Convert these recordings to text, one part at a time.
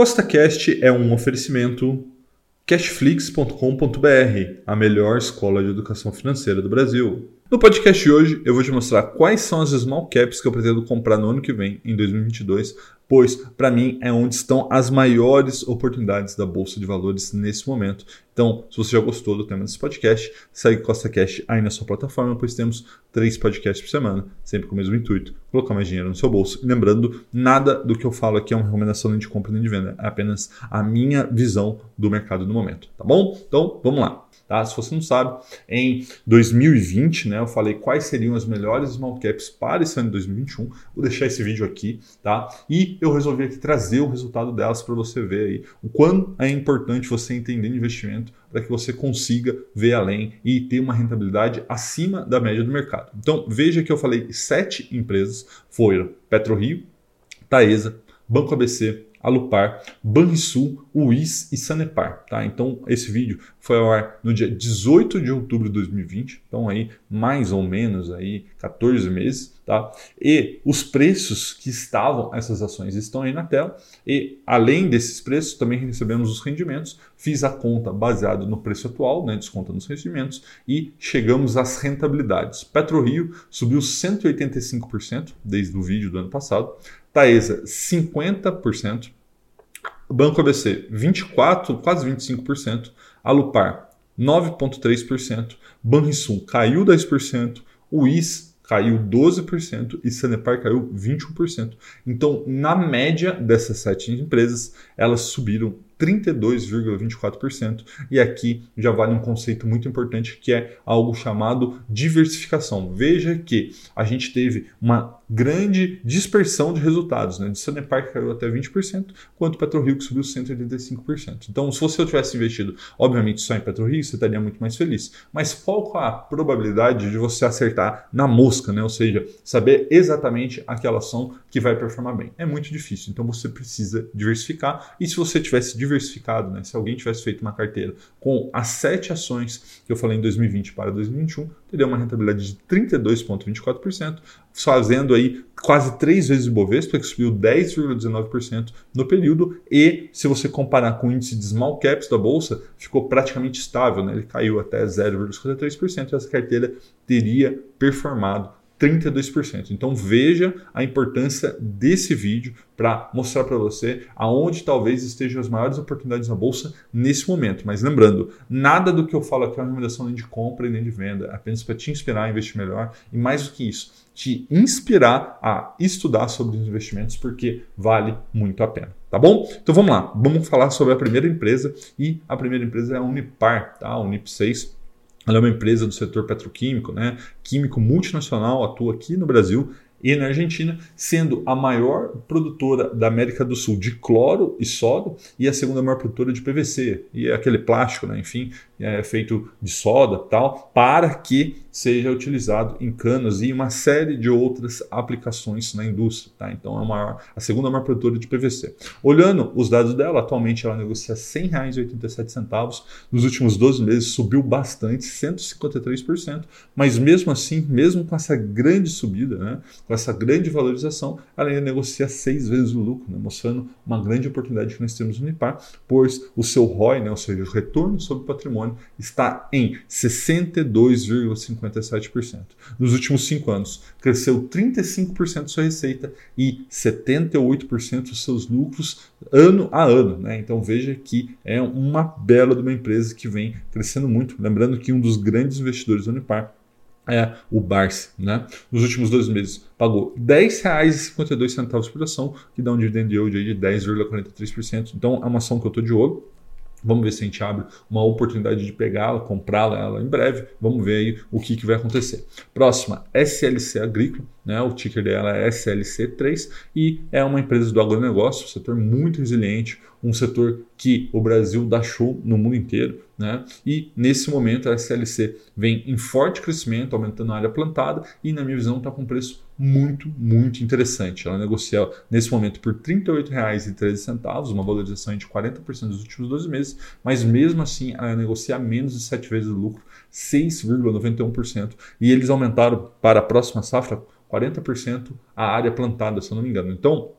CostaCast é um oferecimento cashflix.com.br, a melhor escola de educação financeira do Brasil. No podcast de hoje, eu vou te mostrar quais são as small caps que eu pretendo comprar no ano que vem, em 2022, pois para mim é onde estão as maiores oportunidades da bolsa de valores nesse momento. Então, se você já gostou do tema desse podcast, segue Costa Cash aí na sua plataforma, pois temos três podcasts por semana, sempre com o mesmo intuito, colocar mais dinheiro no seu bolso. E lembrando, nada do que eu falo aqui é uma recomendação nem de compra nem de venda, é apenas a minha visão do mercado no momento, tá bom? Então, vamos lá. Tá? Se você não sabe, em 2020, né, eu falei quais seriam as melhores small caps para esse ano de 2021. Vou deixar esse vídeo aqui, tá? E eu resolvi aqui trazer o resultado delas para você ver aí o quão é importante você entender investimento para que você consiga ver além e ter uma rentabilidade acima da média do mercado. Então, veja que eu falei sete empresas, foram PetroRio, Taesa, Banco ABC, Alupar, Banrisul, UIS e Sanepar. Tá? Então, esse vídeo foi ao ar no dia 18 de outubro de 2020, então aí mais ou menos aí 14 meses. Tá? E os preços que estavam essas ações estão aí na tela. E além desses preços, também recebemos os rendimentos. Fiz a conta baseado no preço atual, né, desconta nos rendimentos, e chegamos às rentabilidades. PetroRio subiu 185% desde o vídeo do ano passado. Taesa, 50%. Banco ABC, 24%, quase 25%. Alupar, 9,3%. Banrisul caiu 10%. O caiu 12% e Sanepar caiu 21%. Então, na média dessas sete empresas, elas subiram 32,24%. E aqui já vale um conceito muito importante que é algo chamado diversificação. Veja que a gente teve uma grande dispersão de resultados. Né? De Sanepar caiu até 20%, quanto PetroRio que subiu 185%. Então, se você tivesse investido, obviamente, só em PetroRio, você estaria muito mais feliz. Mas qual a probabilidade de você acertar na mosca, né? ou seja, saber exatamente aquela ação que vai performar bem? É muito difícil. Então, você precisa diversificar. E se você tivesse diversificado, né? Se alguém tivesse feito uma carteira com as sete ações que eu falei em 2020 para 2021, teria uma rentabilidade de 32,24%, fazendo aí quase três vezes o Bovespa, que subiu 10,19% no período, e se você comparar com o índice de small caps da bolsa, ficou praticamente estável, né? ele caiu até 0,53%, e essa carteira teria performado 32%. Então veja a importância desse vídeo para mostrar para você aonde talvez estejam as maiores oportunidades na bolsa nesse momento. Mas lembrando, nada do que eu falo aqui é uma recomendação nem de compra e nem de venda, é apenas para te inspirar a investir melhor e mais do que isso, te inspirar a estudar sobre os investimentos porque vale muito a pena. Tá bom? Então vamos lá, vamos falar sobre a primeira empresa e a primeira empresa é a Unipar, tá? A Unip 6 ela é uma empresa do setor petroquímico, né? químico multinacional, atua aqui no Brasil e na Argentina, sendo a maior produtora da América do Sul de cloro e soda e a segunda maior produtora de PVC e é aquele plástico, né? enfim, é feito de soda tal, para que seja utilizado em canos e uma série de outras aplicações na indústria. Tá? Então é a, maior, a segunda maior produtora de PVC. Olhando os dados dela, atualmente ela negocia R$ 100,87. Nos últimos 12 meses subiu bastante, 153%, mas mesmo assim, mesmo com essa grande subida, né, com essa grande valorização, ela ainda negocia seis vezes o lucro, né, mostrando uma grande oportunidade que nós temos no Unipar, pois o seu ROI, né, ou seja, o retorno sobre o patrimônio, está em 62,5%. 57%. Nos últimos cinco anos, cresceu 35% sua receita e 78% dos seus lucros ano a ano. Né? Então veja que é uma bela de uma empresa que vem crescendo muito. Lembrando que um dos grandes investidores do Unipar é o Barsi, né? Nos últimos dois meses pagou R$ 10,52 por ação, que dá um dividend yield de 10,43%. Então é uma ação que eu estou de olho. Vamos ver se a gente abre uma oportunidade de pegá-la, comprá-la ela em breve. Vamos ver aí o que, que vai acontecer. Próxima, SLC Agrícola, né? o ticker dela é SLC3 e é uma empresa do agronegócio, um setor muito resiliente, um setor que o Brasil dá show no mundo inteiro. Né? E nesse momento a SLC vem em forte crescimento, aumentando a área plantada e, na minha visão, está com preço muito, muito interessante. Ela negocia nesse momento por R$ 38,13, uma valorização de 40% nos últimos 12 meses, mas mesmo assim ela negocia menos de 7 vezes o lucro, 6,91%. E eles aumentaram para a próxima safra 40% a área plantada, se eu não me engano. Então,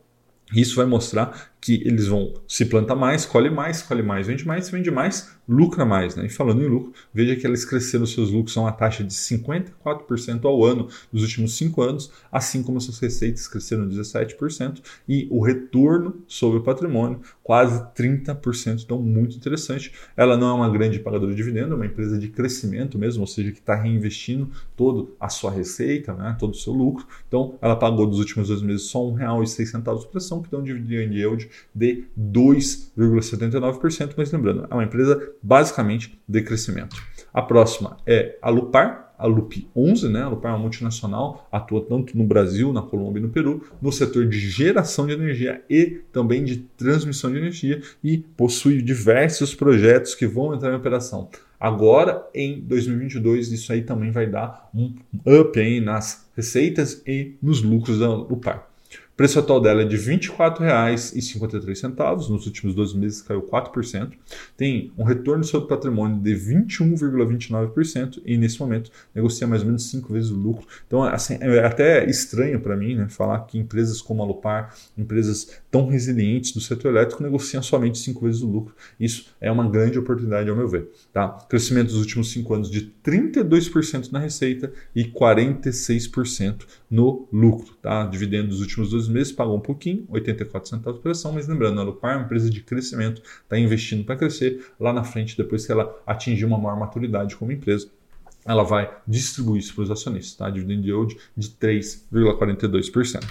isso vai mostrar que eles vão se planta mais, colhe mais, colhe mais, vende mais, vende mais, lucra mais. Né? E falando em lucro, veja que eles cresceram seus lucros a uma taxa de 54% ao ano nos últimos cinco anos, assim como suas receitas cresceram 17% e o retorno sobre o patrimônio quase 30%. Então, muito interessante. Ela não é uma grande pagadora de dividendo, é uma empresa de crescimento mesmo, ou seja, que está reinvestindo toda a sua receita, né, todo o seu lucro. Então, ela pagou nos últimos dois meses só R$ 1,06 por ação, que dá um dividend yield de 2,79%. Mas lembrando, é uma empresa basicamente de crescimento. A próxima é a Lupar, a LUP 11, né? A Lupar é uma multinacional, atua tanto no Brasil, na Colômbia e no Peru, no setor de geração de energia e também de transmissão de energia e possui diversos projetos que vão entrar em operação. Agora, em 2022, isso aí também vai dar um up aí nas receitas e nos lucros da Lupar preço atual dela é de R$ 24,53. Nos últimos 12 meses caiu 4%. Tem um retorno sobre patrimônio de 21,29% e nesse momento negocia mais ou menos 5 vezes o lucro. Então, assim, é até estranho para mim né, falar que empresas como a Lupar, empresas tão resilientes do setor elétrico, negociam somente 5 vezes o lucro. Isso é uma grande oportunidade, ao meu ver. Tá? Crescimento dos últimos 5 anos de 32% na receita e 46% no lucro. Tá? Dividendo dos últimos 12 meses pagou um pouquinho, 84 centavos por ação, mas lembrando, a Lupar é uma empresa de crescimento, está investindo para crescer lá na frente, depois que ela atingir uma maior maturidade como empresa ela vai distribuir isso para os acionistas, tá? Dividend yield de 3,42%.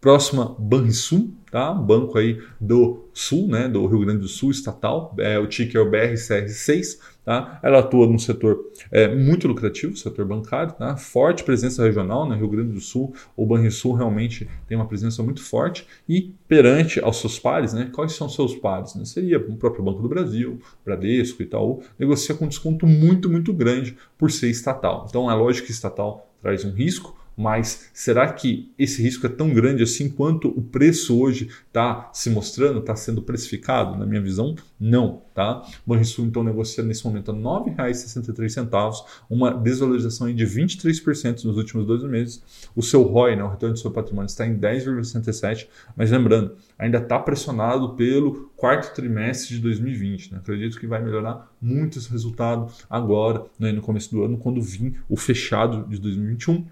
Próxima, Banrisul, tá? Banco aí do Sul, né? Do Rio Grande do Sul, estatal. É, o ticker é o BRCR6, tá? Ela atua no setor é, muito lucrativo, setor bancário, tá? Forte presença regional, né? Rio Grande do Sul. O Banrisul realmente tem uma presença muito forte e perante aos seus pares, né? Quais são seus pares? Né? Seria o próprio Banco do Brasil, Bradesco e tal, negocia com desconto muito, muito grande por ser estatal. Então é lógico que estatal traz um risco, mas será que esse risco é tão grande assim quanto o preço hoje está se mostrando, está sendo precificado? Na minha visão, não. Tá? Banrisul então negocia nesse momento a R$ 9,63, uma desvalorização de 23% nos últimos 12 meses. O seu ROI, né, o retorno do seu patrimônio, está em 10,67, mas lembrando, ainda está pressionado pelo quarto trimestre de 2020. Né? Acredito que vai melhorar muito esse resultado agora, né, no começo do ano, quando vir o fechado de 2021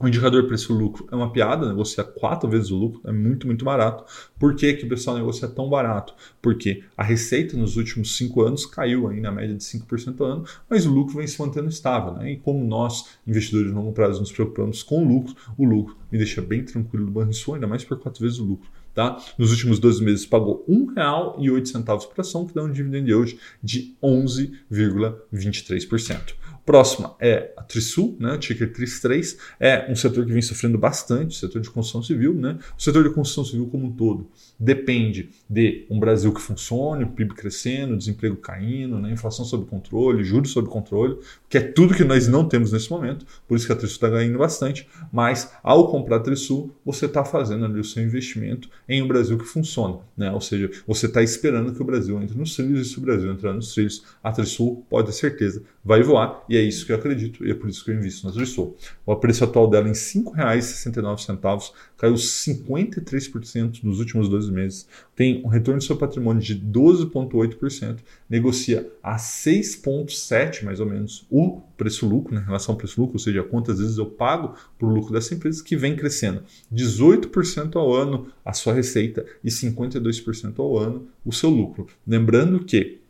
o indicador preço-lucro é uma piada, negocia quatro vezes o lucro, é muito, muito barato. Por que, que o pessoal negocia tão barato? Porque a receita nos últimos cinco anos caiu aí na média de 5% ao ano, mas o lucro vem se mantendo estável. Né? E como nós, investidores de longo prazo, nos preocupamos com o lucro, o lucro me deixa bem tranquilo do Banrisul, ainda mais por quatro vezes o lucro. Tá? Nos últimos 12 meses pagou R$ 1,08 por ação, que dá um dividend hoje de 11,23%. Próxima é a Trisul, né, ticker TRIS3, é um setor que vem sofrendo bastante, setor de construção civil. Né? O setor de construção civil como um todo depende de um Brasil que funcione, o PIB crescendo, desemprego caindo, né, inflação sob controle, juros sob controle, que é tudo que nós não temos nesse momento, por isso que a Trisul está ganhando bastante, mas ao comprar a Trisul, você está fazendo ali o seu investimento em um Brasil que funciona, né? ou seja, você está esperando que o Brasil entre nos trilhos, e se o Brasil entrar nos trilhos, a Trisul, pode ter certeza, vai voar, e é isso que eu acredito, e é por isso que eu invisto na Trisul. O preço atual dela em R$ 5,69 caiu 53% nos últimos 12 meses, tem um retorno do seu patrimônio de 12,8%, negocia a 6,7% mais ou menos o preço-lucro, né, relação ao preço-lucro, ou seja, quantas vezes eu pago o lucro dessa empresa, que vem crescendo 18% ao ano a sua receita e 52% ao ano o seu lucro. Lembrando que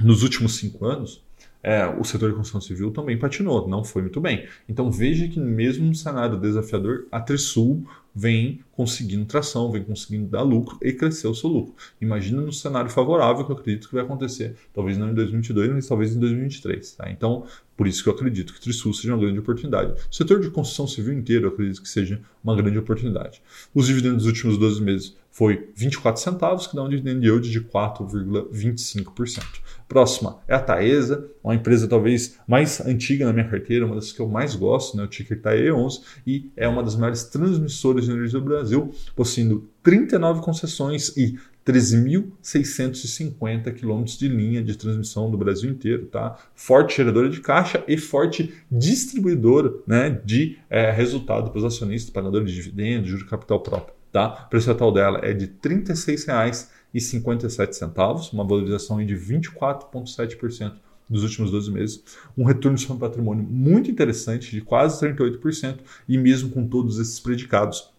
nos últimos cinco anos, é, o setor de construção civil também patinou, não foi muito bem. Então veja que mesmo no cenário desafiador, a Trisul vem conseguindo tração, vem conseguindo dar lucro e crescer o seu lucro. Imagina no cenário favorável que eu acredito que vai acontecer, talvez não em 2022, mas talvez em 2023. Tá? Então, por isso que eu acredito que Trisul seja uma grande oportunidade. O setor de construção civil inteiro eu acredito que seja uma grande oportunidade. Os dividendos dos últimos 12 meses foi 24 centavos, que dá um dividend yield de 4,25%. Próxima é a Taesa, uma empresa talvez mais antiga na minha carteira, uma das que eu mais gosto, né? o ticker TAE11, e é uma das maiores transmissoras de energia do Brasil, possuindo 39 concessões e 13.650 quilômetros de linha de transmissão do Brasil inteiro, tá? Forte geradora de caixa e forte distribuidora né, de é, resultado para os acionistas, pagadores de dividendos, juros de capital próprio. Tá? O preço atual dela é de R$ 36,00 1,57, uma valorização de 24,7% dos últimos 12 meses, um retorno sobre patrimônio muito interessante, de quase 38%, e mesmo com todos esses predicados,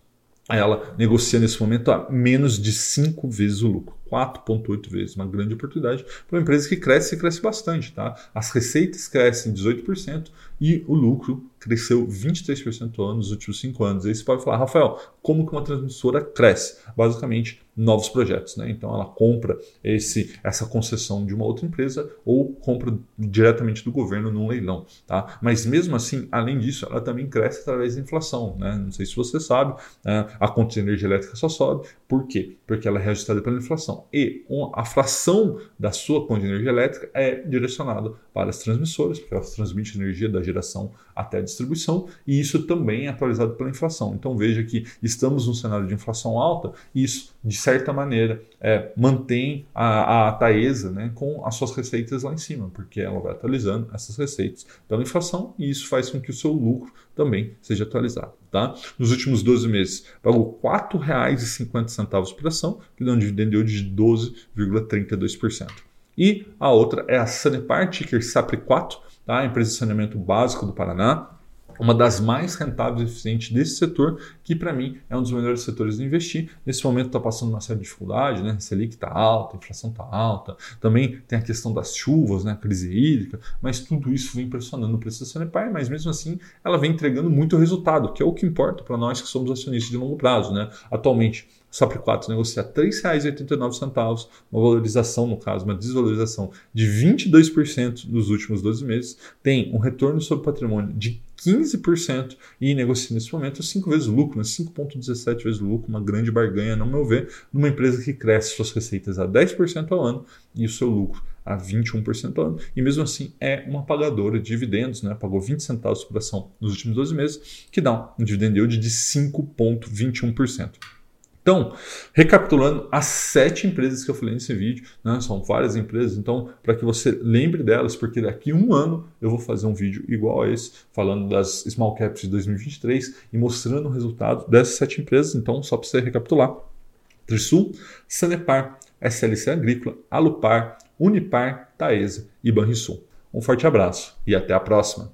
ela negocia nesse momento a menos de 5 vezes o lucro. 4,8 vezes, uma grande oportunidade para uma empresa que cresce e cresce bastante. Tá? As receitas crescem 18% e o lucro cresceu 23% ao ano nos últimos 5 anos. Aí você pode falar, Rafael, como que uma transmissora cresce? Basicamente, novos projetos. Né? Então ela compra esse, essa concessão de uma outra empresa ou compra diretamente do governo num leilão. Tá? Mas mesmo assim, além disso, ela também cresce através da inflação. Né? Não sei se você sabe, né? a conta de energia elétrica só sobe. Por quê? Porque ela é reajustada pela inflação. E a fração da sua conta de energia elétrica é direcionada para as transmissoras, porque elas transmitem energia da geração até a distribuição, e isso também é atualizado pela inflação. Então veja que estamos num cenário de inflação alta, e isso, de certa maneira, é, mantém a, a Taesa né, com as suas receitas lá em cima, porque ela vai atualizando essas receitas pela inflação, e isso faz com que o seu lucro também seja atualizado. Tá? Nos últimos 12 meses, pagou R$ 4,50 por ação, que dá um dividendo de 12,32%. E a outra é a Sanepar, ticker SAPRE4, tá? empresa de saneamento básico do Paraná, uma das mais rentáveis e eficientes desse setor, que para mim é um dos melhores setores de investir. Nesse momento está passando uma série de dificuldade, né? Selic está alta, a inflação está alta, também tem a questão das chuvas, né? a crise hídrica, mas tudo isso vem pressionando o preço da Sanepar, mas mesmo assim ela vem entregando muito resultado, que é o que importa para nós que somos acionistas de longo prazo. Né? Atualmente, SAPRE 4 negocia R$ 3,89, uma valorização, no caso, uma desvalorização de 22% nos últimos 12 meses, tem um retorno sobre patrimônio de 15% e negocia nesse momento 5 vezes o lucro, né? 5,17 vezes o lucro, uma grande barganha, no meu ver, numa empresa que cresce suas receitas a 10% ao ano e o seu lucro a 21% ao ano, e mesmo assim é uma pagadora de dividendos, né? pagou 20 centavos por ação nos últimos 12 meses, que dá um dividend yield de 5,21%. Então, recapitulando as sete empresas que eu falei nesse vídeo, né, são várias empresas, então, para que você lembre delas, porque daqui a um ano eu vou fazer um vídeo igual a esse, falando das small caps de 2023 e mostrando o resultado dessas sete empresas. Então, só para você recapitular: Trisul, Sanepar, SLC Agrícola, Alupar, Unipar, Taesa e Banrisul. Um forte abraço e até a próxima!